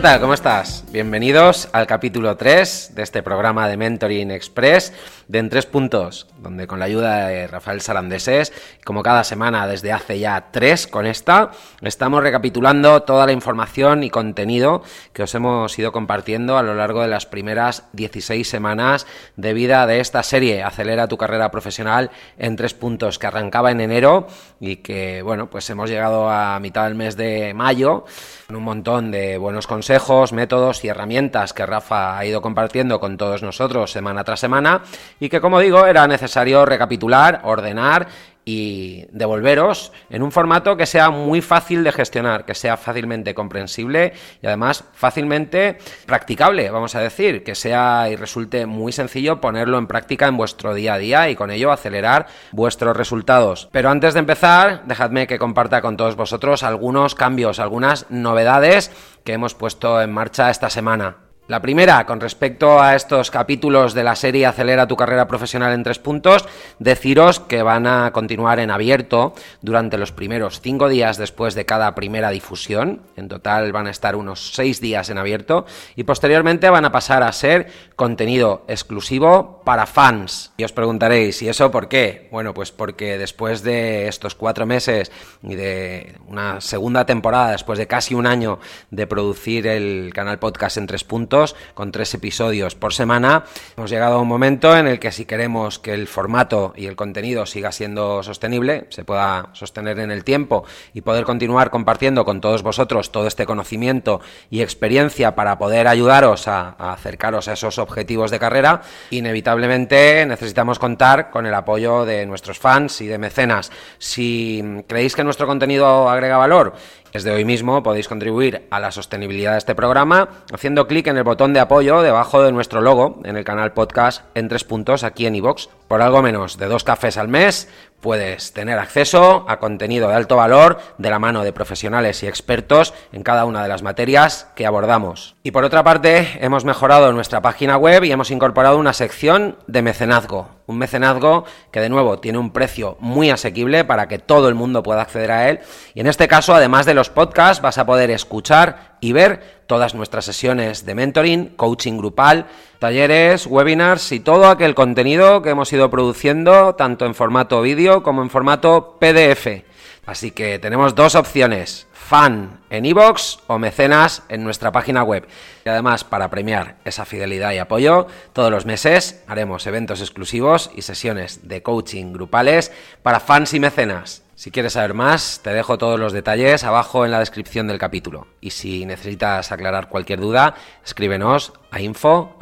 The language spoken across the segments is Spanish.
¿Qué? ¿Cómo estás? Bienvenidos al capítulo 3 de este programa de Mentoring Express de En Tres Puntos, donde con la ayuda de Rafael Sarandeses, como cada semana desde hace ya tres con esta, estamos recapitulando toda la información y contenido que os hemos ido compartiendo a lo largo de las primeras 16 semanas de vida de esta serie Acelera tu carrera profesional en Tres Puntos, que arrancaba en enero y que, bueno, pues hemos llegado a mitad del mes de mayo con un montón de buenos consejos, métodos y herramientas que Rafa ha ido compartiendo con todos nosotros semana tras semana y que, como digo, era necesario recapitular, ordenar y devolveros en un formato que sea muy fácil de gestionar, que sea fácilmente comprensible y además fácilmente practicable, vamos a decir, que sea y resulte muy sencillo ponerlo en práctica en vuestro día a día y con ello acelerar vuestros resultados. Pero antes de empezar, dejadme que comparta con todos vosotros algunos cambios, algunas novedades que hemos puesto en marcha esta semana. La primera, con respecto a estos capítulos de la serie Acelera tu carrera profesional en tres puntos, deciros que van a continuar en abierto durante los primeros cinco días después de cada primera difusión. En total van a estar unos seis días en abierto y posteriormente van a pasar a ser contenido exclusivo para fans. Y os preguntaréis, ¿y eso por qué? Bueno, pues porque después de estos cuatro meses y de una segunda temporada, después de casi un año de producir el canal podcast en tres puntos, con tres episodios por semana, hemos llegado a un momento en el que si queremos que el formato y el contenido siga siendo sostenible, se pueda sostener en el tiempo y poder continuar compartiendo con todos vosotros todo este conocimiento y experiencia para poder ayudaros a, acercaros a esos objetivos de carrera, inevitablemente necesitamos contar con el apoyo de nuestros fans y de mecenas. Si creéis que nuestro contenido agrega valor desde hoy mismo podéis contribuir a la sostenibilidad de este programa haciendo clic en el botón de apoyo debajo de nuestro logo en el canal podcast en tres puntos aquí en iVox. Por algo menos de dos cafés al mes puedes tener acceso a contenido de alto valor de la mano de profesionales y expertos en cada una de las materias que abordamos. Y por otra parte, hemos mejorado nuestra página web y hemos incorporado una sección de mecenazgo. Un mecenazgo que de nuevo tiene un precio muy asequible para que todo el mundo pueda acceder a él. Y en este caso, además de los podcasts, vas a poder escuchar y ver todas nuestras sesiones de mentoring, coaching grupal, talleres, webinars y todo aquel contenido que hemos ido produciendo tanto en formato vídeo como en formato PDF. Así que tenemos dos opciones, fan en iVoox o mecenas en nuestra página web. Y además, para premiar esa fidelidad y apoyo, todos los meses haremos eventos exclusivos y sesiones de coaching grupales para fans y mecenas. Si quieres saber más, te dejo todos los detalles abajo en la descripción del capítulo. Y si necesitas aclarar cualquier duda, escríbenos a info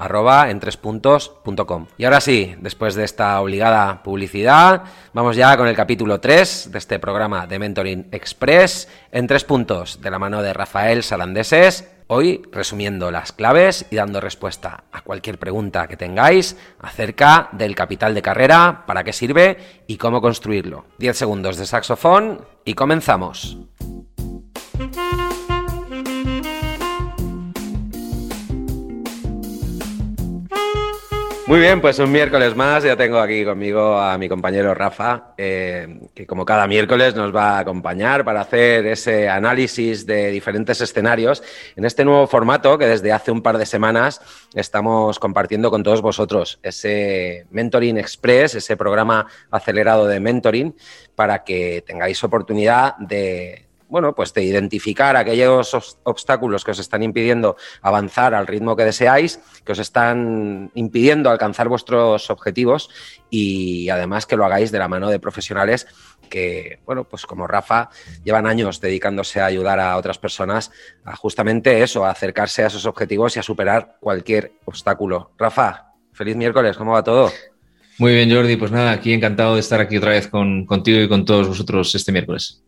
Y ahora sí, después de esta obligada publicidad, vamos ya con el capítulo 3 de este programa de Mentoring Express en tres puntos, de la mano de Rafael Salandeses Hoy resumiendo las claves y dando respuesta a cualquier pregunta que tengáis acerca del capital de carrera, para qué sirve y cómo construirlo. 10 segundos de saxofón y comenzamos. Muy bien, pues un miércoles más. Ya tengo aquí conmigo a mi compañero Rafa, eh, que como cada miércoles nos va a acompañar para hacer ese análisis de diferentes escenarios en este nuevo formato que desde hace un par de semanas estamos compartiendo con todos vosotros. Ese Mentoring Express, ese programa acelerado de mentoring, para que tengáis oportunidad de bueno, pues de identificar aquellos obstáculos que os están impidiendo avanzar al ritmo que deseáis, que os están impidiendo alcanzar vuestros objetivos y además que lo hagáis de la mano de profesionales que, bueno, pues como Rafa, llevan años dedicándose a ayudar a otras personas a justamente eso, a acercarse a esos objetivos y a superar cualquier obstáculo. Rafa, feliz miércoles, ¿cómo va todo? Muy bien, Jordi. Pues nada, aquí encantado de estar aquí otra vez con, contigo y con todos vosotros este miércoles.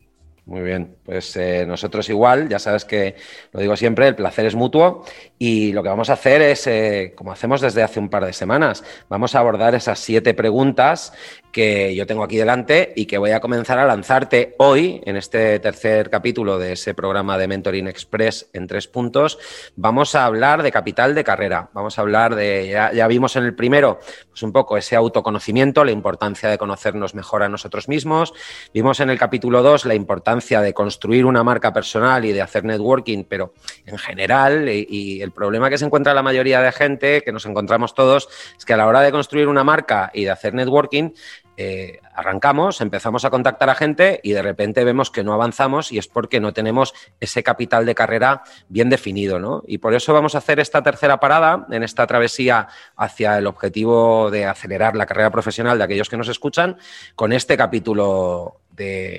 Muy bien, pues eh, nosotros igual, ya sabes que lo digo siempre, el placer es mutuo y lo que vamos a hacer es, eh, como hacemos desde hace un par de semanas, vamos a abordar esas siete preguntas que yo tengo aquí delante y que voy a comenzar a lanzarte hoy en este tercer capítulo de ese programa de Mentoring Express en tres puntos. Vamos a hablar de capital de carrera. Vamos a hablar de, ya, vimos en el primero, pues un poco ese autoconocimiento, la importancia de conocernos mejor a nosotros mismos. Vimos en el capítulo dos la importancia de construir una marca personal y de hacer networking, pero en general, y, el problema que se encuentra la mayoría de gente, que nos encontramos todos, es que a la hora de construir una marca y de hacer networking, eh, arrancamos, empezamos a contactar a gente y de repente vemos que no avanzamos y es porque no tenemos ese capital de carrera bien definido, ¿no? Y por eso vamos a hacer esta tercera parada en esta travesía hacia el objetivo de acelerar la carrera profesional de aquellos que nos escuchan con este capítulo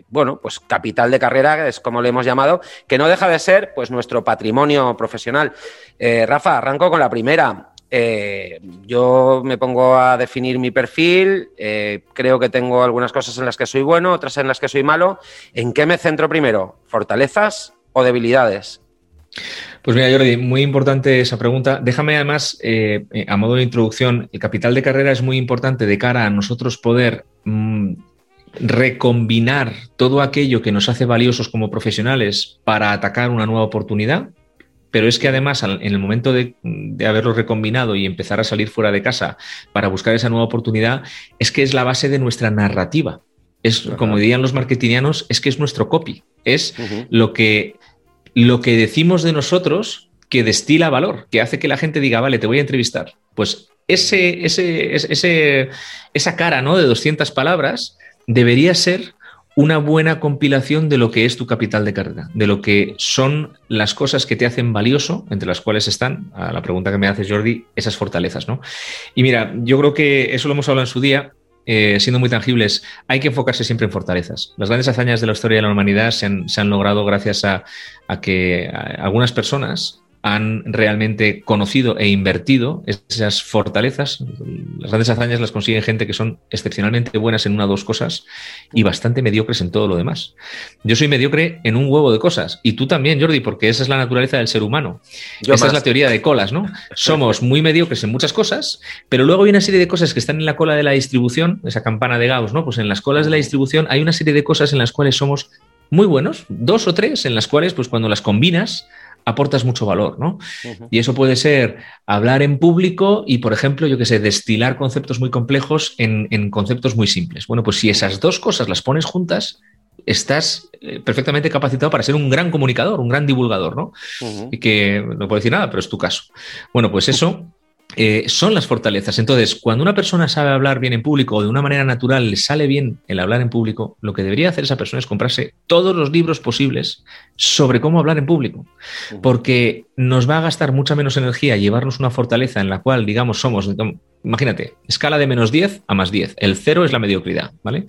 bueno, pues capital de carrera, es como le hemos llamado, que no deja de ser pues nuestro patrimonio profesional. Eh, Rafa, arranco con la primera. Eh, yo me pongo a definir mi perfil, eh, creo que tengo algunas cosas en las que soy bueno, otras en las que soy malo. ¿En qué me centro primero? ¿Fortalezas o debilidades? Pues mira, Jordi, muy importante esa pregunta. Déjame además, a modo de introducción, el capital de carrera es muy importante de cara a nosotros poder mm, recombinar todo aquello que nos hace valiosos como profesionales para atacar una nueva oportunidad pero es que además en el momento de, haberlo recombinado y empezar a salir fuera de casa para buscar esa nueva oportunidad, es que es la base de nuestra narrativa. Es, como dirían los marketingianos, es que es nuestro copy. Es lo, que, lo que decimos de nosotros que destila valor, que hace que la gente diga, vale, te voy a entrevistar. Pues ese, ese, ese, esa cara ¿no? de 200 palabras debería ser una buena compilación de lo que es tu capital de carrera, de lo que son las cosas que te hacen valioso, entre las cuales están, a la pregunta que me haces Jordi, esas fortalezas, ¿no? Y mira, yo creo que eso lo hemos hablado en su día, eh, siendo muy tangibles, hay que enfocarse siempre en fortalezas. Las grandes hazañas de la historia de la humanidad se han, logrado gracias a, que algunas personas han realmente conocido e invertido esas fortalezas. Las grandes hazañas las consiguen gente que son excepcionalmente buenas en una o dos cosas y bastante mediocres en todo lo demás. Yo soy mediocre en un huevo de cosas y tú también, Jordi, porque esa es la naturaleza del ser humano. esa es la teoría de colas, ¿no? Somos muy mediocres en muchas cosas, pero luego hay una serie de cosas que están en la cola de la distribución, esa campana de Gauss, ¿no? Pues en las colas de la distribución hay una serie de cosas en las cuales somos muy buenos, dos o tres en las cuales, pues cuando las combinas, aportas mucho valor, ¿no? Y eso puede ser hablar en público y, por ejemplo, yo que sé, destilar conceptos muy complejos en, conceptos muy simples. Bueno, pues si esas dos cosas las pones juntas, estás eh, perfectamente capacitado para ser un gran comunicador, un gran divulgador, ¿no? Y que no puedo decir nada, pero es tu caso. Bueno, pues eso eh, son las fortalezas. Entonces, cuando una persona sabe hablar bien en público o de una manera natural le sale bien el hablar en público, lo que debería hacer esa persona es comprarse todos los libros posibles sobre cómo hablar en público, porque nos va a gastar mucha menos energía llevarnos una fortaleza en la cual, digamos, somos, imagínate, escala de menos 10 a más 10. El cero es la mediocridad, ¿vale?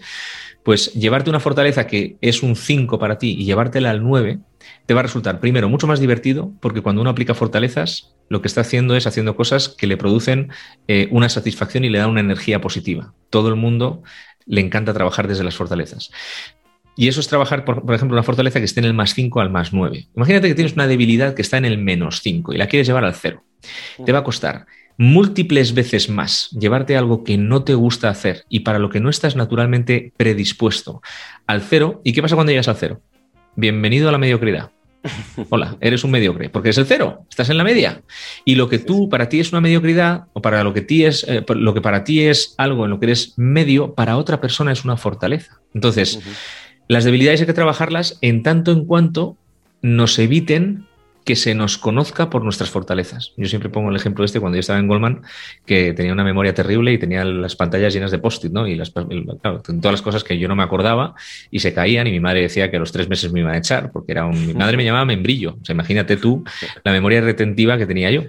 Pues llevarte una fortaleza que es un 5 para ti y llevártela al 9 te va a resultar, primero, mucho más divertido, porque cuando uno aplica fortalezas, lo que está haciendo es haciendo cosas que le producen eh, una satisfacción y le dan una energía positiva. Todo el mundo le encanta trabajar desde las fortalezas. Y eso es trabajar, por, ejemplo, una fortaleza que esté en el más 5 al más 9. Imagínate que tienes una debilidad que está en el menos 5 y la quieres llevar al 0. Te va a costar múltiples veces más llevarte algo que no te gusta hacer y para lo que no estás naturalmente predispuesto al cero. ¿Y qué pasa cuando llegas al cero? Bienvenido a la mediocridad. Hola, eres un mediocre, porque es el cero, estás en la media. Y lo que tú para ti es una mediocridad, o para lo que, ti es, eh, lo que para ti es algo en lo que eres medio, para otra persona es una fortaleza. Entonces, las debilidades hay que trabajarlas en tanto en cuanto nos eviten que se nos conozca por nuestras fortalezas. Yo siempre pongo el ejemplo este cuando yo estaba en Goldman, que tenía una memoria terrible y tenía las pantallas llenas de post-it, ¿no? Y las, todas las cosas que yo no me acordaba y se caían y mi madre decía que a los tres meses me iban a echar, porque era un, mi madre me llamaba membrillo. O imagínate tú la memoria retentiva que tenía yo.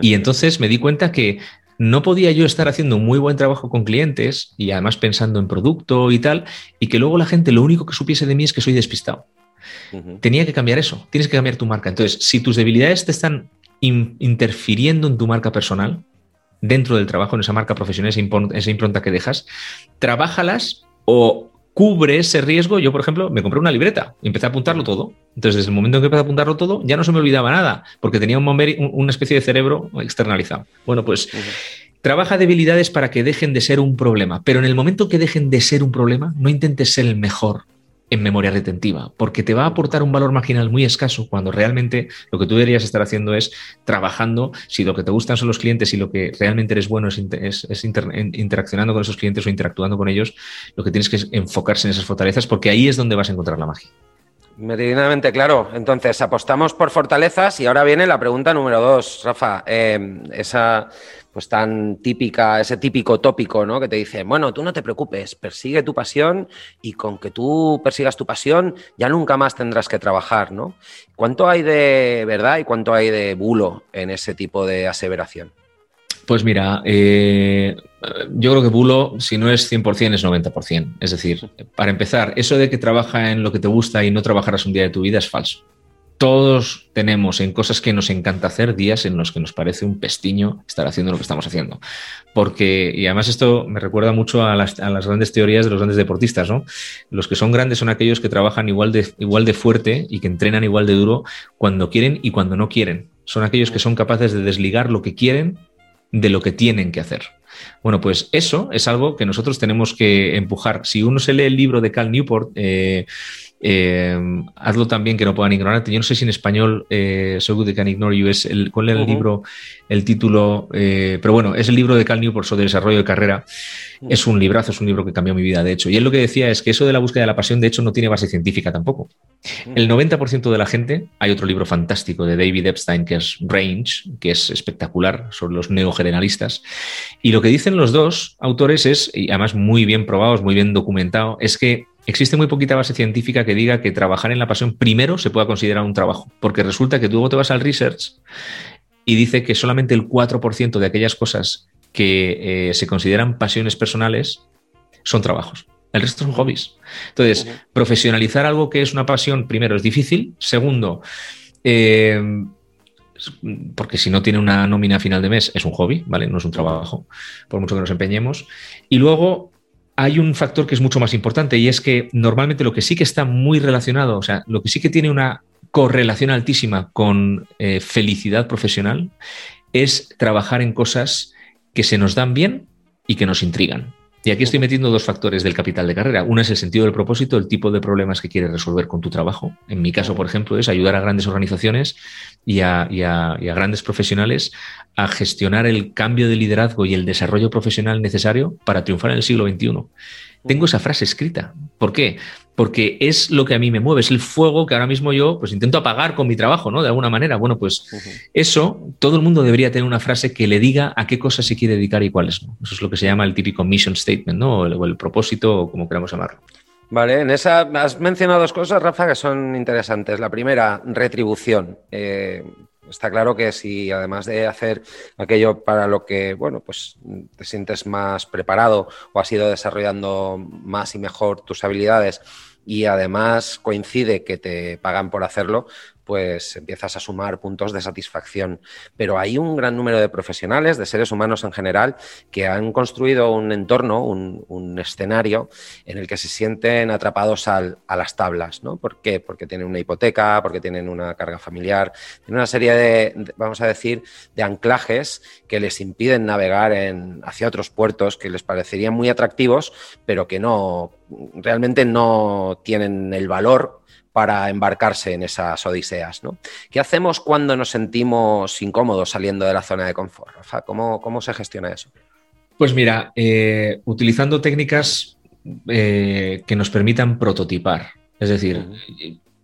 Y entonces me di cuenta que no podía yo estar haciendo un muy buen trabajo con clientes y además pensando en producto y tal, y que luego la gente lo único que supiese de mí es que soy despistado. Tenía que cambiar eso, tienes que cambiar tu marca. Entonces, si tus debilidades te están interfiriendo en tu marca personal, dentro del trabajo, en esa marca profesional, esa, impronta que dejas, trabájalas o cubre ese riesgo. Yo, por ejemplo, me compré una libreta y empecé a apuntarlo todo. Entonces, desde el momento en que empecé a apuntarlo todo, ya no se me olvidaba nada, porque tenía un, una especie de cerebro externalizado. Bueno, pues trabaja debilidades para que dejen de ser un problema, pero en el momento que dejen de ser un problema, no intentes ser el mejor, en memoria retentiva, porque te va a aportar un valor marginal muy escaso cuando realmente lo que tú deberías estar haciendo es trabajando, si lo que te gustan son los clientes y lo que realmente eres bueno es, interaccionando con esos clientes o interactuando con ellos, lo que tienes que es enfocarse en esas fortalezas porque ahí es donde vas a encontrar la magia. Meridianamente claro. Entonces, apostamos por fortalezas y ahora viene la pregunta número dos, Rafa. Eh, esa pues tan típica, ese típico tópico, ¿no? Que te dice, bueno, tú no te preocupes, persigue tu pasión y con que tú persigas tu pasión ya nunca más tendrás que trabajar, ¿no? ¿Cuánto hay de verdad y cuánto hay de bulo en ese tipo de aseveración? Pues mira, eh, yo creo que bulo, si no es 100%, es 90%. Es decir, para empezar, eso de que trabaja en lo que te gusta y no trabajarás un día de tu vida es falso. Todos tenemos en cosas que nos encanta hacer días en los que nos parece un pestiño estar haciendo lo que estamos haciendo. Porque, y además esto me recuerda mucho a las, grandes teorías de los grandes deportistas, ¿no? Los que son grandes son aquellos que trabajan igual de, igual de fuerte y que entrenan igual de duro cuando quieren y cuando no quieren. Son aquellos que son capaces de desligar lo que quieren de lo que tienen que hacer. Bueno, pues eso es algo que nosotros tenemos que empujar. Si uno se lee el libro de Cal Newport, eh, eh, hazlo también que no puedan ignorarte. Yo no sé si en español eh, So Good They Can Ignore You es el, cuál el libro, el título, eh, pero bueno, es el libro de Cal Newport sobre desarrollo de carrera. Es un librazo, es un libro que cambió mi vida, de hecho. Y él lo que decía es que eso de la búsqueda de la pasión, de hecho, no tiene base científica tampoco. El 90% de la gente, hay otro libro fantástico de David Epstein que es Range, que es espectacular, sobre los neogeneralistas. Y lo que dicen los dos autores es, y además muy bien probados, muy bien documentado, es que existe muy poquita base científica que diga que trabajar en la pasión primero se pueda considerar un trabajo, porque resulta que tú luego te vas al research y dice que solamente el 4% de aquellas cosas que eh, se consideran pasiones personales son trabajos. El resto son hobbies. Entonces, profesionalizar algo que es una pasión, primero, es difícil. Segundo, eh, porque si no tiene una nómina a final de mes, es un hobby, ¿vale? No es un trabajo, por mucho que nos empeñemos. Y luego, hay un factor que es mucho más importante y es que normalmente lo que sí que está muy relacionado, o sea, lo que sí que tiene una correlación altísima con eh, felicidad profesional es trabajar en cosas que se nos dan bien y que nos intrigan. Y aquí estoy metiendo dos factores del capital de carrera. Uno es el sentido del propósito, el tipo de problemas que quieres resolver con tu trabajo. En mi caso, por ejemplo, es ayudar a grandes organizaciones y a, grandes profesionales a gestionar el cambio de liderazgo y el desarrollo profesional necesario para triunfar en el siglo XXI. Tengo esa frase escrita. ¿Por qué? Porque es lo que a mí me mueve, es el fuego que ahora mismo yo pues intento apagar con mi trabajo, ¿no? De alguna manera. Bueno, pues eso, todo el mundo debería tener una frase que le diga a qué cosas se quiere dedicar y cuáles no. Eso es lo que se llama el típico mission statement, ¿no? O el, propósito, o como queramos llamarlo. Vale, en esa has mencionado dos cosas, Rafa, que son interesantes. La primera, retribución. Eh, Está claro que si además de hacer aquello para lo que, bueno, pues te sientes más preparado o has ido desarrollando más y mejor tus habilidades y además coincide que te pagan por hacerlo, pues empiezas a sumar puntos de satisfacción. Pero hay un gran número de profesionales, de seres humanos en general, que han construido un entorno, un, escenario en el que se sienten atrapados a las tablas. ¿no? ¿Por qué? Porque tienen una hipoteca, porque tienen una carga familiar, tienen una serie de, vamos a decir, de anclajes que les impiden navegar en, hacia otros puertos que les parecerían muy atractivos, pero que no realmente no tienen el valor para embarcarse en esas odiseas. ¿no? ¿Qué hacemos cuando nos sentimos incómodos saliendo de la zona de confort? Rafa? ¿Cómo, se gestiona eso? Pues mira, eh, utilizando técnicas eh, que nos permitan prototipar. Es decir,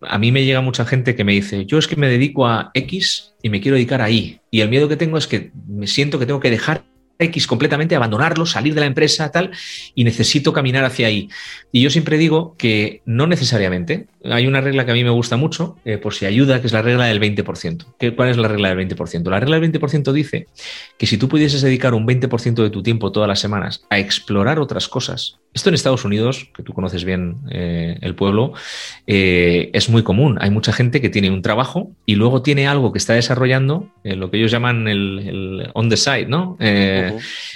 a mí me llega mucha gente que me dice, yo es que me dedico a X y me quiero dedicar a Y. Y el miedo que tengo es que me siento que tengo que dejar X completamente, abandonarlo, salir de la empresa, tal, y necesito caminar hacia ahí. Y yo siempre digo que no necesariamente. Hay una regla que a mí me gusta mucho, eh, por si ayuda, que es la regla del 20%. ¿Qué, ¿Cuál es la regla del 20%? La regla del 20% dice que si tú pudieses dedicar un 20% de tu tiempo todas las semanas a explorar otras cosas, esto en Estados Unidos, que tú conoces bien eh, el pueblo, eh, es muy común. Hay mucha gente que tiene un trabajo y luego tiene algo que está desarrollando, lo que ellos llaman el, on the side, ¿no?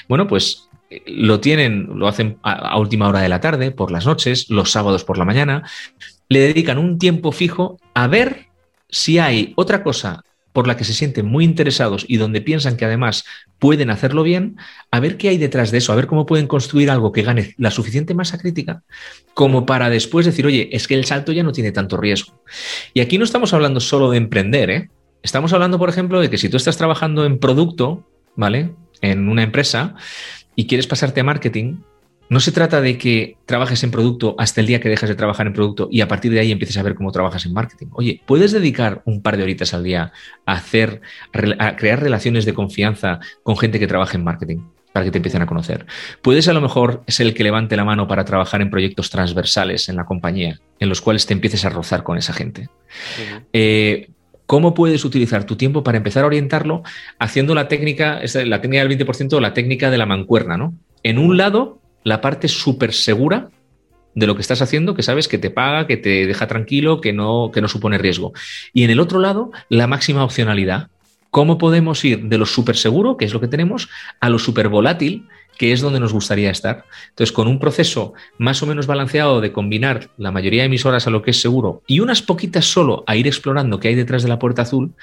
Bueno, pues lo tienen, lo hacen a, última hora de la tarde, por las noches, los sábados por la mañana, le dedican un tiempo fijo a ver si hay otra cosa por la que se sienten muy interesados y donde piensan que además pueden hacerlo bien, a ver qué hay detrás de eso, a ver cómo pueden construir algo que gane la suficiente masa crítica como para después decir, oye, es que el salto ya no tiene tanto riesgo. Y aquí no estamos hablando solo de emprender, ¿eh? Estamos hablando, por ejemplo, de que si tú estás trabajando en producto, ¿vale? En una empresa y quieres pasarte a marketing, No se trata de que trabajes en producto hasta el día que dejas de trabajar en producto y a partir de ahí empieces a ver cómo trabajas en marketing. Oye, puedes dedicar un par de horitas al día a hacer, a crear relaciones de confianza con gente que trabaja en marketing para que te empiecen a conocer. Puedes a lo mejor ser el que levante la mano para trabajar en proyectos transversales en la compañía, en los cuales te empieces a rozar con esa gente. Eh, ¿Cómo puedes utilizar tu tiempo para empezar a orientarlo haciendo la técnica, la técnica del 20% o la técnica de la mancuerna, ¿no? En un lado, la parte súper segura de lo que estás haciendo, que sabes que te paga, que te deja tranquilo, que no, que no supone riesgo. Y en el otro lado, la máxima opcionalidad. ¿Cómo podemos ir de lo súper seguro, que es lo que tenemos, a lo súper volátil, que es donde nos gustaría estar? Entonces, con un proceso más o menos balanceado de combinar la mayoría de emisoras a lo que es seguro y unas poquitas solo a ir explorando qué hay detrás de la puerta azul,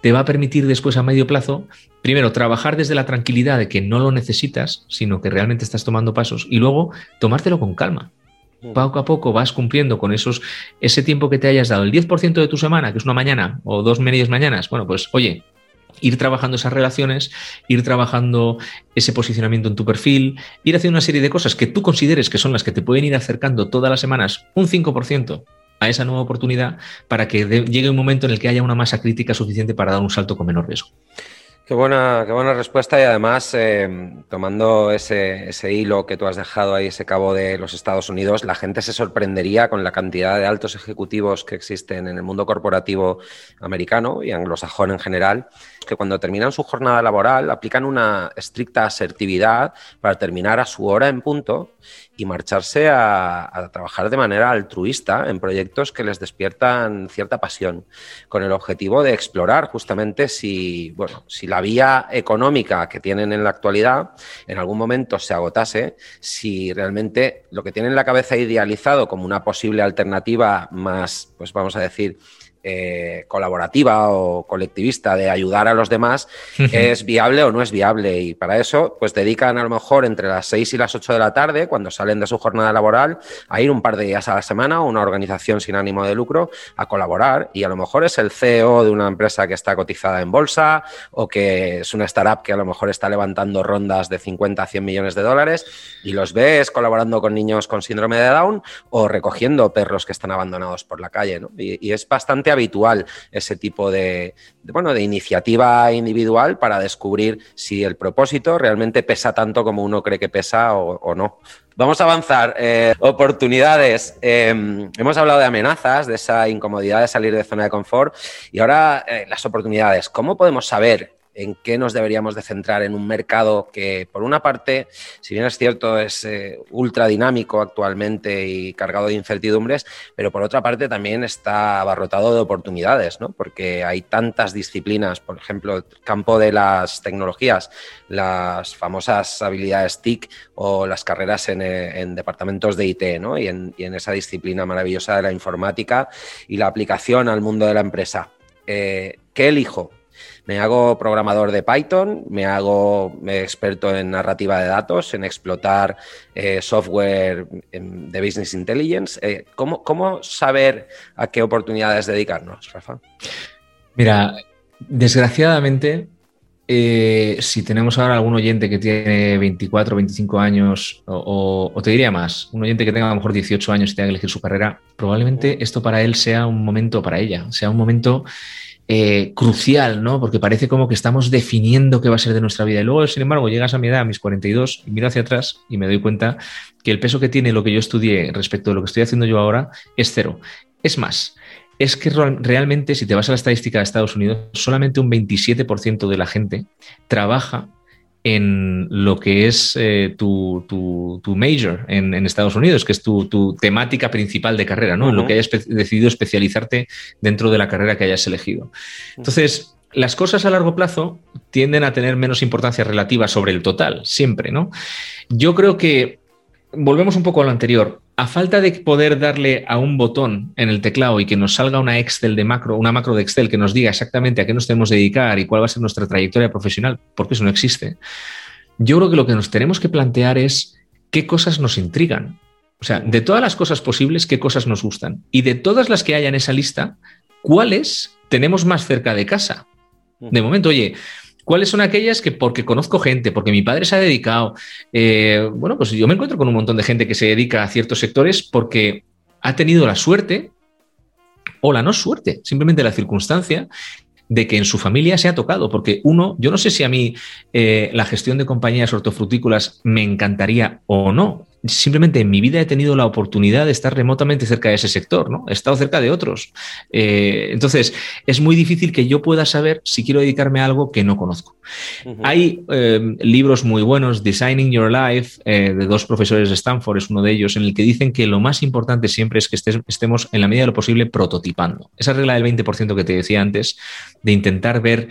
te va a permitir después a medio plazo, primero, trabajar desde la tranquilidad de que no lo necesitas, sino que realmente estás tomando pasos y luego tomártelo con calma. Mm. Poco a poco vas cumpliendo con esos, ese tiempo que te hayas dado, el 10% de tu semana, que es una mañana o dos medias mañanas. Bueno, pues oye, ir trabajando esas relaciones, ir trabajando ese posicionamiento en tu perfil, ir haciendo una serie de cosas que tú consideres que son las que te pueden ir acercando todas las semanas un 5% a esa nueva oportunidad para que llegue un momento en el que haya una masa crítica suficiente para dar un salto con menor riesgo. Qué buena, qué buena respuesta y además eh, tomando ese, ese, hilo que tú has dejado ahí, ese cabo de los Estados Unidos, la gente se sorprendería con la cantidad de altos ejecutivos que existen en el mundo corporativo americano y anglosajón en general, que cuando terminan su jornada laboral aplican una estricta asertividad para terminar a su hora en punto y marcharse a, trabajar de manera altruista en proyectos que les despiertan cierta pasión, con el objetivo de explorar justamente si, bueno, si la vía económica que tienen en la actualidad en algún momento se agotase, si realmente lo que tienen en la cabeza idealizado como una posible alternativa más, pues vamos a decir, eh, colaborativa o colectivista de ayudar a los demás es viable o no es viable. Y para eso, pues dedican a lo mejor entre las 6 y las 8 de la tarde, cuando salen de su jornada laboral, a ir un par de días a la semana a una organización sin ánimo de lucro a colaborar. Y a lo mejor es el CEO de una empresa que está cotizada en bolsa o que es una startup que a lo mejor está levantando rondas de 50 a 100 millones de dólares y los ves colaborando con niños con síndrome de Down o recogiendo perros que están abandonados por la calle. y es bastante habitual ese tipo de, bueno, de iniciativa individual para descubrir si el propósito realmente pesa tanto como uno cree que pesa o, no. Vamos a avanzar. Eh, oportunidades. Em, hemos hablado de amenazas, de esa incomodidad de salir de zona de confort y ahora eh, las oportunidades. ¿Cómo podemos saber en qué nos deberíamos de centrar en un mercado que, por una parte, si bien es cierto, es eh, ultra dinámico actualmente y cargado de incertidumbres, pero por otra parte también está abarrotado de oportunidades, ¿no? Porque hay tantas disciplinas, por ejemplo, el campo de las tecnologías, las famosas habilidades TIC o las carreras en, eh, departamentos de IT, ¿no? Y en, esa disciplina maravillosa de la informática y la aplicación al mundo de la empresa. Eh, ¿Qué elijo? Me hago programador de Python, me hago experto en narrativa de datos, en explotar eh, software em, de business intelligence. Eh, ¿cómo, saber a qué oportunidades dedicarnos, Rafa? Mira, desgraciadamente, eh, si tenemos ahora algún oyente que tiene 24, 25 años, o, o, te diría más, un oyente que tenga a lo mejor 18 años y tenga que elegir su carrera, probablemente esto para él sea un momento para ella, sea un momento eh, crucial, ¿no? Porque parece como que estamos definiendo qué va a ser de nuestra vida. Y luego, sin embargo, llegas a mi edad, a mis 42, y miro hacia atrás y me doy cuenta que el peso que tiene lo que yo estudié respecto de lo que estoy haciendo yo ahora es cero. Es más, es que realmente, si te vas a la estadística de Estados Unidos, solamente un 27% de la gente trabaja en lo que es eh, tu, major en, Estados Unidos, que es tu, temática principal de carrera, ¿no? En lo que hayas decidido especializarte dentro de la carrera que hayas elegido. Entonces, las cosas a largo plazo tienden a tener menos importancia relativa sobre el total, siempre, ¿no? Yo creo que, volvemos un poco a lo anterior, a falta de poder darle a un botón en el teclado y que nos salga una Excel de macro, una macro de Excel que nos diga exactamente a qué nos tenemos que dedicar y cuál va a ser nuestra trayectoria profesional, porque eso no existe. Yo creo que lo que nos tenemos que plantear es qué cosas nos intrigan. O sea, de todas las cosas posibles, qué cosas nos gustan. Y de todas las que haya en esa lista, ¿cuáles tenemos más cerca de casa? De momento, oye, ¿Cuáles son aquellas que porque conozco gente, porque mi padre se ha dedicado? Eh, bueno, pues yo me encuentro con un montón de gente que se dedica a ciertos sectores porque ha tenido la suerte o la no suerte, simplemente la circunstancia de que en su familia se ha tocado, porque uno, yo no sé si a mí eh, la gestión de compañías hortofrutícolas me encantaría o no, simplemente en mi vida he tenido la oportunidad de estar remotamente cerca de ese sector, ¿no? He estado cerca de otros. Eh, entonces, es muy difícil que yo pueda saber si quiero dedicarme a algo que no conozco. Hay eh, libros muy buenos, Designing Your Life, eh, de dos profesores de Stanford, es uno de ellos, en el que dicen que lo más importante siempre es que estemos en la medida de lo posible prototipando. Esa regla del 20% que te decía antes, de intentar ver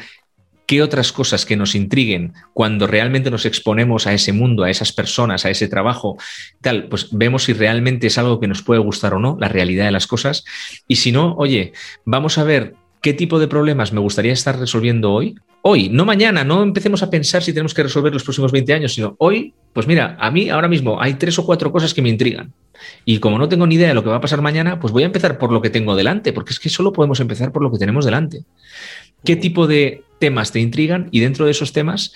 qué otras cosas que nos intriguen cuando realmente nos exponemos a ese mundo, a esas personas, a ese trabajo, tal, pues vemos si realmente es algo que nos puede gustar o no, la realidad de las cosas. Y si no, oye, vamos a ver qué tipo de problemas me gustaría estar resolviendo hoy. Hoy, no mañana, no empecemos a pensar si tenemos que resolver los próximos 20 años, sino hoy, pues mira, a mí ahora mismo hay tres o cuatro cosas que me intrigan. Y como no tengo ni idea de lo que va a pasar mañana, pues voy a empezar por lo que tengo delante, porque es que solo podemos empezar por lo que tenemos delante. ¿Qué tipo de temas te intrigan y dentro de esos temas,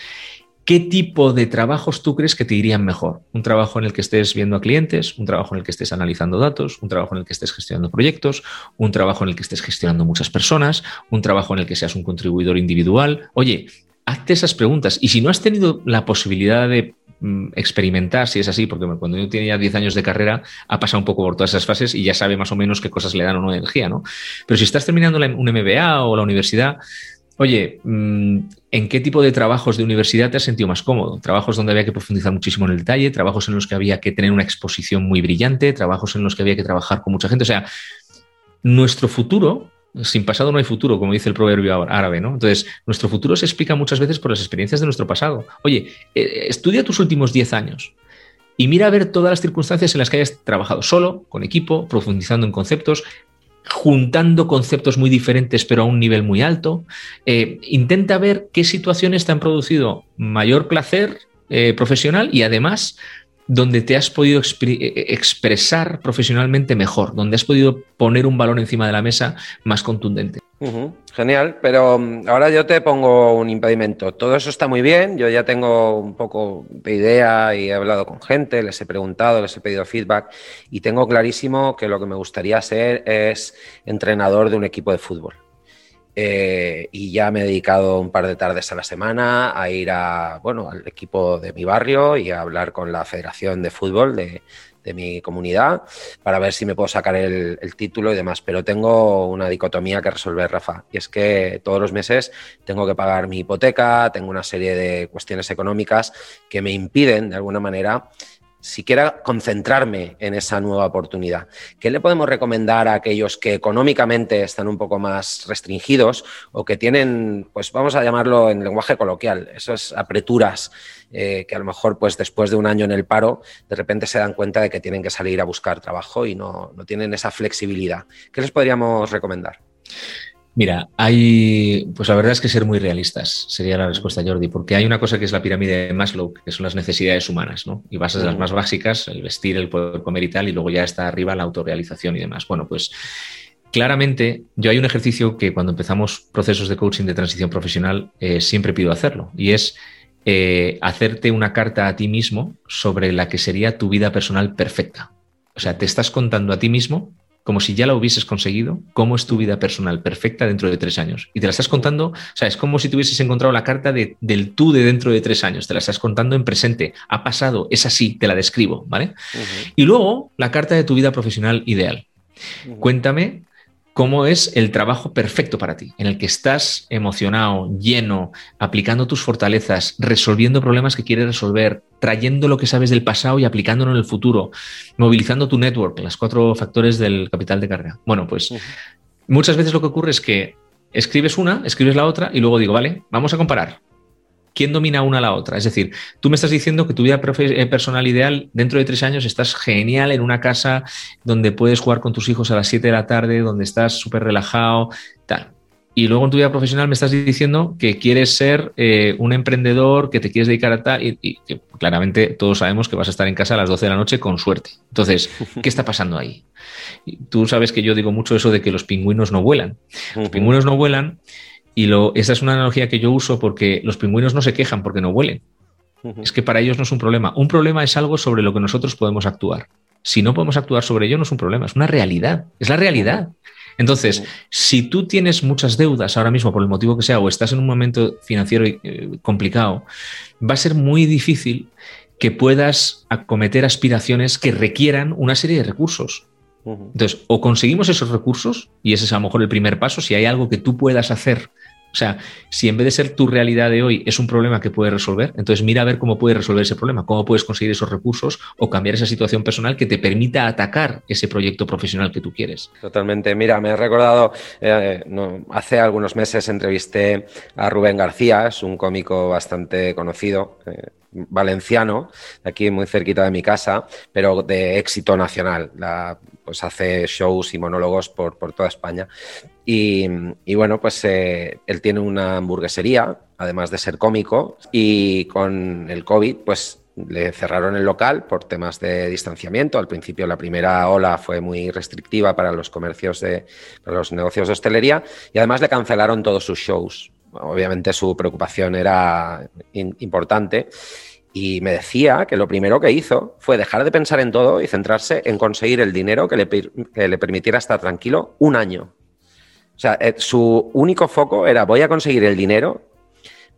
¿qué tipo de trabajos tú crees que te irían mejor? Un trabajo en el que estés viendo a clientes, un trabajo en el que estés analizando datos, un trabajo en el que estés gestionando proyectos, un trabajo en el que estés gestionando muchas personas, un trabajo en el que seas un contribuidor individual. Oye, hazte esas preguntas y si no has tenido la posibilidad de mm, experimentar si es así, porque cuando yo tenía 10 años de carrera ha pasado un poco por todas esas fases y ya sabe más o menos qué cosas le dan o no energía, ¿no? Pero si estás terminando un MBA o la universidad, Oye, mm, ¿en qué tipo de trabajos de universidad te has sentido más cómodo? Trabajos donde había que profundizar muchísimo en el detalle, trabajos en los que había que tener una exposición muy brillante, trabajos en los que había que trabajar con mucha gente. O sea, nuestro futuro, sin pasado no hay futuro, como dice el proverbio árabe, ¿no? Entonces, nuestro futuro se explica muchas veces por las experiencias de nuestro pasado. Oye, eh, estudia tus últimos 10 años y mira a ver todas las circunstancias en las que hayas trabajado solo, con equipo, profundizando en conceptos, juntando conceptos muy diferentes pero a un nivel muy alto. Eh, intenta ver qué situaciones te han producido mayor placer eh, profesional y además donde te has podido eh, expresar profesionalmente mejor, donde has podido poner un valor encima de la mesa más contundente. Genial, pero mm, ahora yo te pongo un impedimento. Todo eso está muy bien, yo ya tengo un poco de idea y he hablado con gente, les he preguntado, les he pedido feedback y tengo clarísimo que lo que me gustaría ser es entrenador de un equipo de fútbol. Eh, y ya me he dedicado un par de tardes a la semana a ir a, bueno, al equipo de mi barrio y a hablar con la Federación de Fútbol de, de mi comunidad para ver si me puedo sacar el, título y demás. Pero tengo una dicotomía que resolver, Rafa, y es que todos los meses tengo que pagar mi hipoteca, tengo una serie de cuestiones económicas que me impiden, de alguna manera, siquiera concentrarme en esa nueva oportunidad. ¿Qué le podemos recomendar a aquellos que económicamente están un poco más restringidos o que tienen, pues vamos a llamarlo en lenguaje coloquial, esas apreturas eh, que a lo mejor pues después de un año en el paro de repente se dan cuenta de que tienen que salir a buscar trabajo y no, no tienen esa flexibilidad? ¿Qué les podríamos recomendar? Mira, hay, pues la verdad es que ser muy realistas sería la respuesta, Jordi, porque hay una cosa que es la pirámide de Maslow, que son las necesidades humanas, ¿no? Y vas a las más básicas, el vestir, el poder comer y tal, y luego ya está arriba la autorrealización y demás. Bueno, pues claramente yo hay un ejercicio que cuando empezamos procesos de coaching de transición profesional eh, siempre pido hacerlo, y es eh, hacerte una carta a ti mismo sobre la que sería tu vida personal perfecta. O sea, te estás contando a ti mismo como si ya la hubieses conseguido, cómo es tu vida personal perfecta dentro de tres años. Y te la estás contando, o sea, es como si te hubieses encontrado la carta de, del tú de dentro de tres años, te la estás contando en presente, ha pasado, es así, te la describo, ¿vale? Y luego la carta de tu vida profesional ideal. Cuéntame cómo es el trabajo perfecto para ti, en el que estás emocionado, lleno, aplicando tus fortalezas, resolviendo problemas que quieres resolver, trayendo lo que sabes del pasado y aplicándolo en el futuro, movilizando tu network, los cuatro factores del capital de carrera. Bueno, pues muchas veces lo que ocurre es que escribes una, escribes la otra y luego digo, vale, vamos a comparar. ¿Quién domina una a la otra? Es decir, tú me estás diciendo que tu vida eh, personal ideal, dentro de tres años, estás genial en una casa donde puedes jugar con tus hijos a las 7 de la tarde, donde estás súper relajado, tal. Y luego en tu vida profesional me estás diciendo que quieres ser eh, un emprendedor, que te quieres dedicar a tal, y, y, que claramente todos sabemos que vas a estar en casa a las 12 de la noche con suerte. Entonces, ¿qué está pasando ahí? Tú sabes que yo digo mucho eso de que los pingüinos no vuelan. Los pingüinos no vuelan Y lo, esta es una analogía que yo uso porque los pingüinos no se quejan porque no huelen. Es que para ellos no es un problema. Un problema es algo sobre lo que nosotros podemos actuar. Si no podemos actuar sobre ello, no es un problema, es una realidad. Es la realidad. Entonces, si tú tienes muchas deudas ahora mismo, por el motivo que sea, o estás en un momento financiero eh, complicado, va a ser muy difícil que puedas acometer aspiraciones que requieran una serie de recursos. Entonces, o conseguimos esos recursos, y ese es a lo mejor el primer paso, si hay algo que tú puedas hacer o sea, si en vez de ser tu realidad de hoy es un problema que puedes resolver, entonces mira a ver cómo puedes resolver ese problema, cómo puedes conseguir esos recursos o cambiar esa situación personal que te permita atacar ese proyecto profesional que tú quieres. Totalmente. Mira, me he recordado, eh, hace algunos meses entrevisté a Rubén García, es un cómico bastante conocido. Eh, valenciano, aquí muy cerquita de mi casa, pero de éxito nacional. Pues hace shows y monólogos por, por toda España. Y, bueno, pues eh, él tiene una hamburguesería, además de ser cómico, y con el COVID, pues le cerraron el local por temas de distanciamiento. Al principio la primera ola fue muy restrictiva para los comercios de los negocios de hostelería y además le cancelaron todos sus shows. Obviamente su preocupación era importante y me decía que lo primero que hizo fue dejar de pensar en todo y centrarse en conseguir el dinero que le, que le permitiera estar tranquilo un año. O sea, eh, su único foco era voy a conseguir el dinero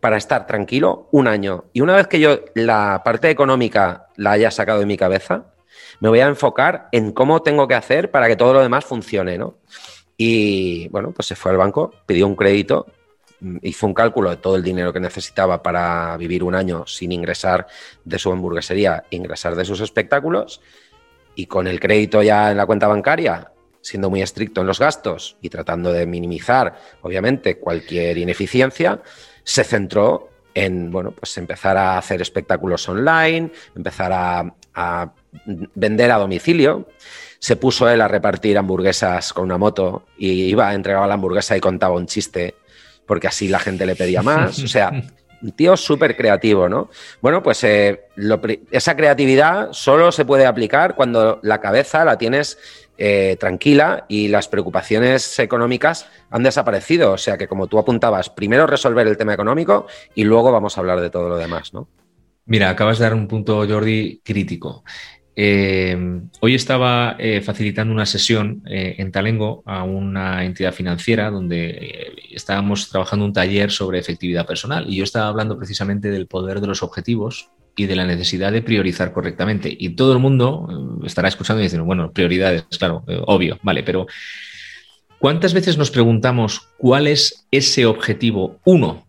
para estar tranquilo un año. Y una vez que yo la parte económica la haya sacado de mi cabeza, me voy a enfocar en cómo tengo que hacer para que todo lo demás funcione, ¿no? Y bueno, pues se fue al banco, pidió un crédito, hizo un cálculo de todo el dinero que necesitaba para vivir un año sin ingresar de su hamburguesería, ingresar de sus espectáculos, y con el crédito ya en la cuenta bancaria siendo muy estricto en los gastos y tratando de minimizar, obviamente, cualquier ineficiencia, se centró en bueno, pues empezar a hacer espectáculos online, empezar a, vender a domicilio. Se puso él a repartir hamburguesas con una moto y iba, entregaba la hamburguesa y contaba un chiste, porque así la gente le pedía más. O sea, un tío súper creativo, ¿no? Bueno, pues eh, esa creatividad solo se puede aplicar cuando la cabeza la tienes eh, tranquila y las preocupaciones económicas han desaparecido. O sea que, como tú apuntabas, primero resolver el tema económico y luego vamos a hablar de todo lo demás, ¿no? Mira, acabas de dar un punto, Jordi, crítico. Eh, hoy estaba eh, facilitando una sesión en Talengo a una entidad financiera donde estábamos trabajando un taller sobre efectividad personal y yo estaba hablando precisamente del poder de los objetivos y de la necesidad de priorizar correctamente. Y todo el mundo eh, estará escuchando y diciendo, bueno, prioridades, claro, eh, obvio, vale, pero ¿cuántas veces nos preguntamos cuál es ese objetivo? Uno,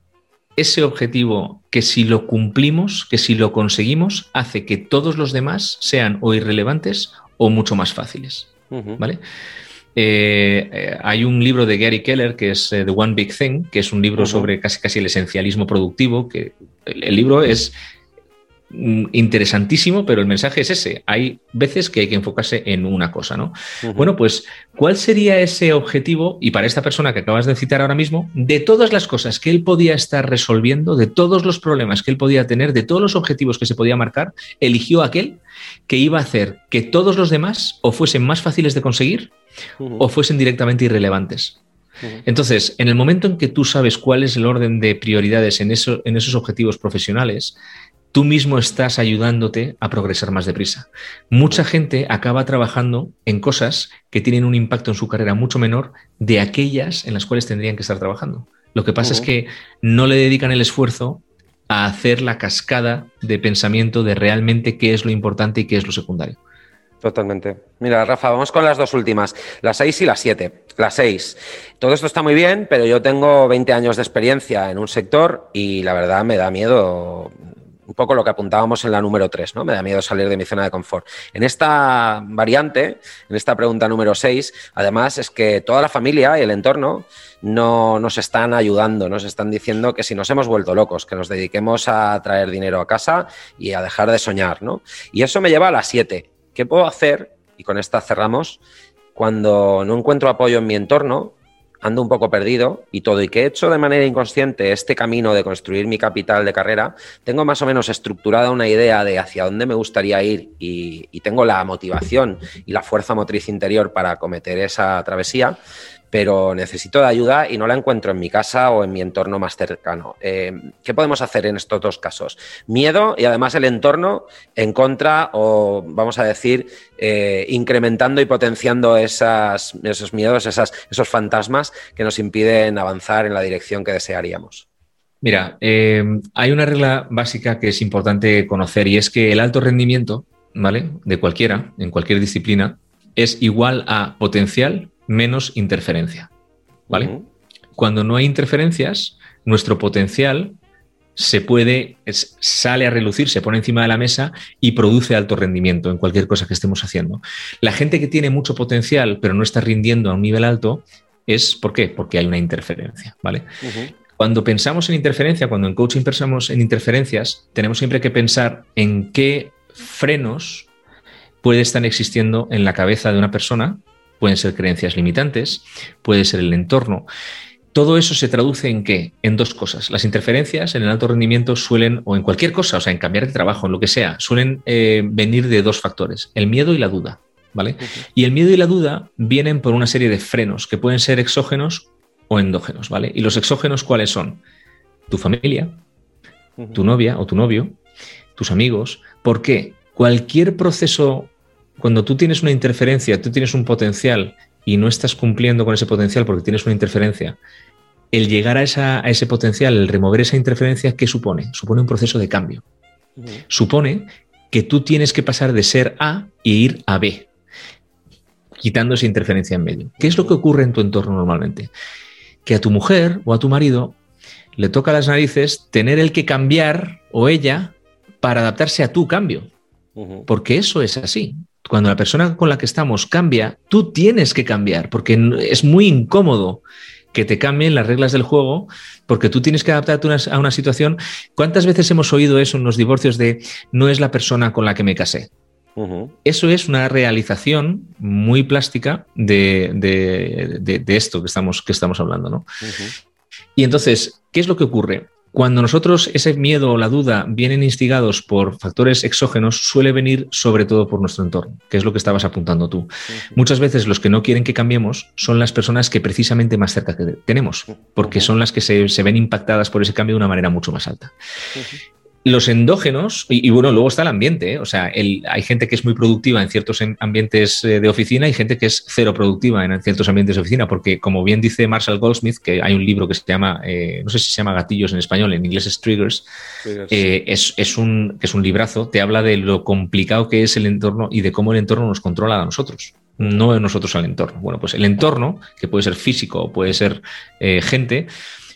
ese objetivo que si lo cumplimos, que si lo conseguimos, hace que todos los demás sean o irrelevantes o mucho más fáciles. ¿Vale? Eh, hay un libro de Gary Keller que es The One Big Thing, que es un libro sobre casi, casi el esencialismo productivo, que el libro es interesantísimo, pero el mensaje es ese. Hay veces que hay que enfocarse en una cosa, ¿no? Bueno, pues, ¿cuál sería ese objetivo? Y para esta persona que acabas de citar ahora mismo, de todas las cosas que él podía estar resolviendo, de todos los problemas que él podía tener, de todos los objetivos que se podía marcar, eligió aquel que iba a hacer que todos los demás o fuesen más fáciles de conseguir o fuesen directamente irrelevantes. Entonces, en el momento en que tú sabes cuál es el orden de prioridades en, eso, en esos objetivos profesionales, tú mismo estás ayudándote a progresar más deprisa. Mucha gente acaba trabajando en cosas que tienen un impacto en su carrera mucho menor de aquellas en las cuales tendrían que estar trabajando. Lo que pasa es que no le dedican el esfuerzo a hacer la cascada de pensamiento de realmente qué es lo importante y qué es lo secundario. Totalmente. Mira, Rafa, vamos con las dos últimas, las seis y las siete. Las seis. Todo esto está muy bien, pero yo tengo 20 años de experiencia en un sector y la verdad me da miedo un poco lo que apuntábamos en la número 3, ¿no? Me da miedo salir de mi zona de confort. En esta variante, en esta pregunta número 6, además es que toda la familia y el entorno no nos están ayudando, nos están diciendo que si nos hemos vuelto locos, que nos dediquemos a traer dinero a casa y a dejar de soñar, ¿no? Y eso me lleva a las 7. ¿Qué puedo hacer? Y con esta cerramos. Cuando no encuentro apoyo en mi entorno, ando un poco perdido y todo, y que he hecho de manera inconsciente este camino de construir mi capital de carrera, tengo más o menos estructurada una idea de hacia dónde me gustaría ir y, tengo la motivación y la fuerza motriz interior para cometer esa travesía, pero necesito de ayuda y no la encuentro en mi casa o en mi entorno más cercano. Eh, ¿Qué podemos hacer en estos dos casos? Miedo y además el entorno en contra o, vamos a decir, eh, incrementando y potenciando esas, esos miedos, esas, esos fantasmas que nos impiden avanzar en la dirección que desearíamos. Mira, eh, hay una regla básica que es importante conocer y es que el alto rendimiento, ¿vale? De cualquiera, en cualquier disciplina, es igual a potencial menos interferencia, ¿vale? Cuando no hay interferencias, nuestro potencial se puede, sale a relucir, se pone encima de la mesa y produce alto rendimiento en cualquier cosa que estemos haciendo. La gente que tiene mucho potencial pero no está rindiendo a un nivel alto es, ¿por qué? Porque hay una interferencia, ¿vale? Cuando pensamos en interferencia, cuando en coaching pensamos en interferencias, tenemos siempre que pensar en qué frenos puede estar existiendo en la cabeza de una persona. Pueden ser creencias limitantes, puede ser el entorno. Todo eso se traduce en qué? En dos cosas. Las interferencias en el alto rendimiento suelen, o en cualquier cosa, o sea, en cambiar de trabajo, en lo que sea, suelen eh, venir de dos factores, el miedo y la duda. ¿Vale? Y el miedo y la duda vienen por una serie de frenos que pueden ser exógenos o endógenos, ¿vale? Y los exógenos, ¿cuáles son? Tu familia, tu novia o tu novio, tus amigos. ¿Por qué? Cualquier proceso, cuando tú tienes una interferencia, tú tienes un potencial y no estás cumpliendo con ese potencial porque tienes una interferencia, el llegar a, ese potencial, el remover esa interferencia, ¿qué supone? Supone un proceso de cambio. Supone que tú tienes que pasar de ser A e ir a B, quitando esa interferencia en medio. ¿Qué es lo que ocurre en tu entorno normalmente? que a tu mujer o a tu marido le toca las narices tener el que cambiar o ella para adaptarse a tu cambio. Porque eso es así. Cuando la persona con la que estamos cambia, tú tienes que cambiar, porque es muy incómodo que te cambien las reglas del juego, porque tú tienes que adaptarte a una situación. ¿Cuántas veces hemos oído eso en los divorcios de no es la persona con la que me casé? Eso es una realización muy plástica de, esto que estamos, que estamos hablando. ¿no? Y entonces, ¿qué es lo que ocurre? Cuando nosotros ese miedo o la duda vienen instigados por factores exógenos, suele venir sobre todo por nuestro entorno, que es lo que estabas apuntando tú. Muchas veces los que no quieren que cambiemos son las personas que precisamente más cerca tenemos, porque son las que se, se, ven impactadas por ese cambio de una manera mucho más alta los endógenos, y, bueno, luego está el ambiente, ¿eh? o sea, hay gente que es muy productiva en ciertos ambientes eh, de oficina y gente que es cero productiva en ciertos ambientes de oficina, porque como bien dice Marshall Goldsmith, que hay un libro que se llama, eh, no sé si se llama Gatillos en español, en inglés es Triggers, es, un, que es un librazo, te habla de lo complicado que es el entorno y de cómo el entorno nos controla a nosotros no nosotros al entorno. Bueno, pues el entorno, que puede ser físico o puede ser gente,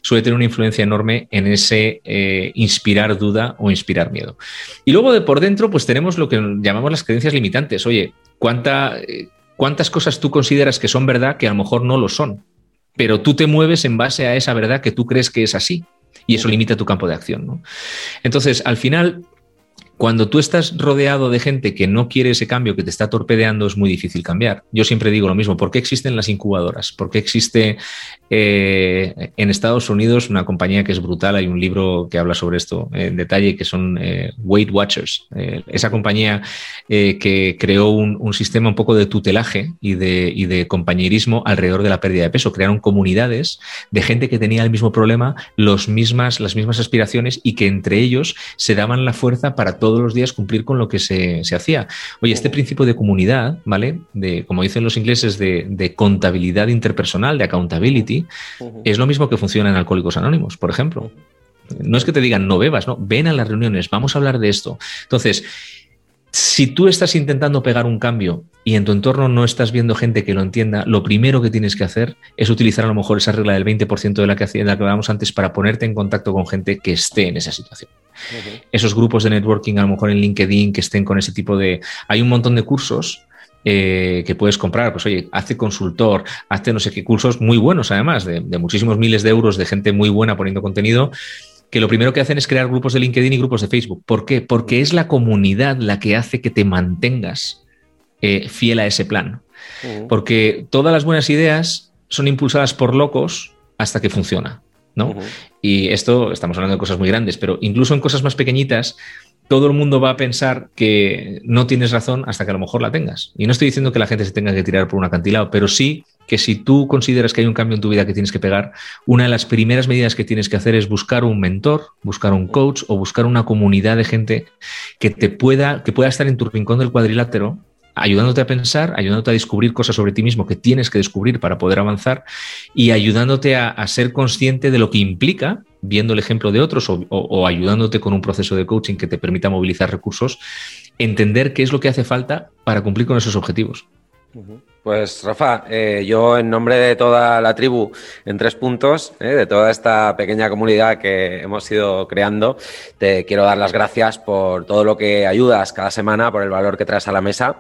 suele tener una influencia enorme en ese eh, inspirar duda o inspirar miedo. Y luego de por dentro, pues tenemos lo que llamamos las creencias limitantes. Oye, ¿cuánta, eh, ¿cuántas cosas tú consideras que son verdad que a lo mejor no lo son? Pero tú te mueves en base a esa verdad que tú crees que es así. Y eso limita tu campo de acción. Entonces, al final, cuando tú estás rodeado de gente que no quiere ese cambio, que te está torpedeando, es muy difícil cambiar. Yo siempre digo lo mismo, ¿por qué existen las incubadoras? ¿Por qué existe eh, en Estados Unidos una compañía que es brutal? Hay un libro que habla sobre esto en detalle, que son eh, Weight Watchers. Eh, esa compañía que creó un, sistema un poco de tutelaje y de, y de compañerismo alrededor de la pérdida de peso. Crearon comunidades de gente que tenía el mismo problema, los mismas, las mismas aspiraciones y que entre ellos se daban la fuerza para todo todos los días cumplir con lo que se, hacía. Oye, este principio de comunidad, ¿vale? De, como dicen los ingleses, de, contabilidad interpersonal, de accountability, es lo mismo que funciona en Alcohólicos Anónimos, por ejemplo. No es que te digan no bebas, no, ven a las reuniones, vamos a hablar de esto. Entonces, si tú estás intentando pegar un cambio y en tu entorno no estás viendo gente que lo entienda, lo primero que tienes que hacer es utilizar a lo mejor esa regla del 20% de la que, de la que hablábamos antes para ponerte en contacto con gente que esté en esa situación. Esos grupos de networking, a lo mejor en LinkedIn, que estén con ese tipo de... Hay un montón de cursos eh, que puedes comprar. Pues oye, hace consultor, hace no sé qué cursos muy buenos además, de, de muchísimos miles de euros de gente muy buena poniendo contenido que lo primero que hacen es crear grupos de LinkedIn y grupos de Facebook. ¿Por qué? Porque es la comunidad la que hace que te mantengas eh, fiel a ese plan. Porque todas las buenas ideas son impulsadas por locos hasta que funciona. ¿no? Y esto, estamos hablando de cosas muy grandes, pero incluso en cosas más pequeñitas, todo el mundo va a pensar que no tienes razón hasta que a lo mejor la tengas. Y no estoy diciendo que la gente se tenga que tirar por un acantilado, pero sí que si tú consideras que hay un cambio en tu vida que tienes que pegar, una de las primeras medidas que tienes que hacer es buscar un mentor, buscar un coach o buscar una comunidad de gente que te pueda, que pueda estar en tu rincón del cuadrilátero ayudándote a pensar, ayudándote a descubrir cosas sobre ti mismo que tienes que descubrir para poder avanzar y ayudándote a, ser consciente de lo que implica, viendo el ejemplo de otros o, ayudándote con un proceso de coaching que te permita movilizar recursos, entender qué es lo que hace falta para cumplir con esos objetivos. Pues Rafa, eh, yo en nombre de toda la tribu en tres puntos, eh, de toda esta pequeña comunidad que hemos ido creando, te quiero dar las gracias por todo lo que ayudas cada semana, por el valor que traes a la mesa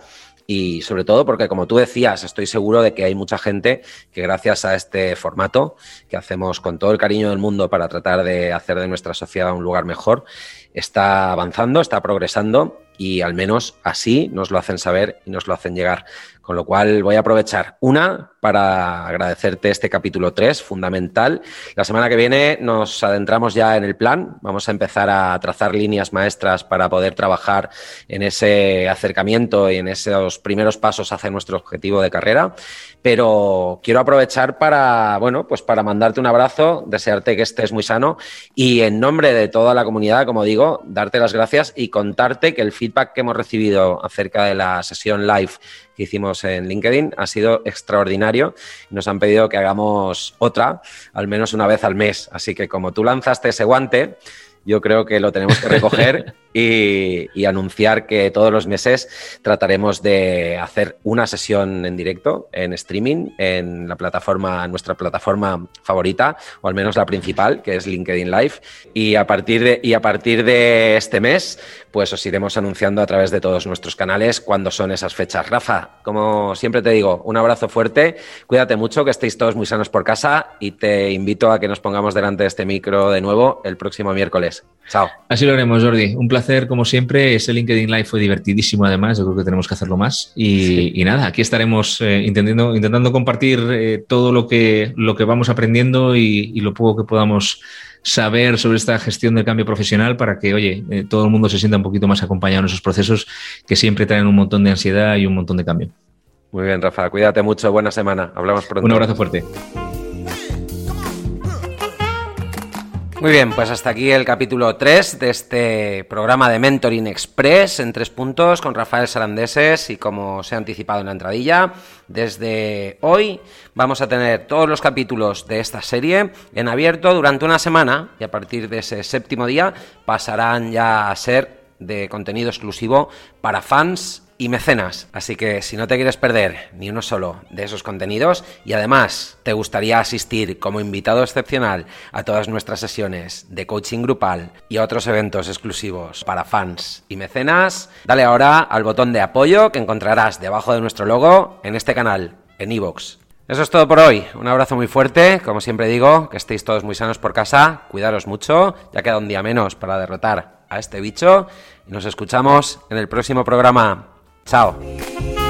y sobre todo porque, como tú decías, estoy seguro de que hay mucha gente que gracias a este formato que hacemos con todo el cariño del mundo para tratar de hacer de nuestra sociedad un lugar mejor, está avanzando, está progresando y al menos así nos lo hacen saber y nos lo hacen llegar. Con lo cual voy a aprovechar una para agradecerte este capítulo 3, fundamental. La semana que viene nos adentramos ya en el plan. Vamos a empezar a trazar líneas maestras para poder trabajar en ese acercamiento y en esos primeros pasos hacia nuestro objetivo de carrera. Pero quiero aprovechar para, bueno, pues para mandarte un abrazo, desearte que estés muy sano y en nombre de toda la comunidad, como digo, darte las gracias y contarte que el feedback que hemos recibido acerca de la sesión live que hicimos en LinkedIn ha sido extraordinario. Nos han pedido que hagamos otra, al menos una vez al mes. Así que como tú lanzaste ese guante, yo creo que lo tenemos que recoger y, anunciar que todos los meses trataremos de hacer una sesión en directo, en streaming, en la plataforma, nuestra plataforma favorita, o al menos la principal, que es LinkedIn Live. Y a partir de, y a partir de este mes, pues os iremos anunciando a través de todos nuestros canales cuándo son esas fechas. Rafa, como siempre te digo, un abrazo fuerte, cuídate mucho, que estéis todos muy sanos por casa y te invito a que nos pongamos delante de este micro de nuevo el próximo miércoles. Chao. Así lo haremos, Jordi. Un placer, como siempre. Ese LinkedIn Live fue divertidísimo, además. Yo creo que tenemos que hacerlo más. Y, nada, aquí estaremos eh, intentando, intentando compartir eh, todo lo que, lo que vamos aprendiendo y, lo poco que podamos saber sobre esta gestión del cambio profesional para que, oye, eh, todo el mundo se sienta un poquito más acompañado en esos procesos que siempre traen un montón de ansiedad y un montón de cambio. Muy bien, Rafa. Cuídate mucho. Buena semana. Hablamos pronto. Un abrazo fuerte. Muy bien, pues hasta aquí el capítulo 3 de este programa de Mentoring Express en tres puntos con Rafael Sarandeses y como se ha anticipado en la entradilla, desde hoy vamos a tener todos los capítulos de esta serie en abierto durante una semana y a partir de ese séptimo día pasarán ya a ser de contenido exclusivo para fans y mecenas. Así que si no te quieres perder ni uno solo de esos contenidos y además te gustaría asistir como invitado excepcional a todas nuestras sesiones de coaching grupal y a otros eventos exclusivos para fans y mecenas, dale ahora al botón de apoyo que encontrarás debajo de nuestro logo en este canal, en iVoox. Eso es todo por hoy. Un abrazo muy fuerte. Como siempre digo, que estéis todos muy sanos por casa. Cuidaros mucho. Ya queda un día menos para derrotar a este bicho. Y nos escuchamos en el próximo programa. Chao.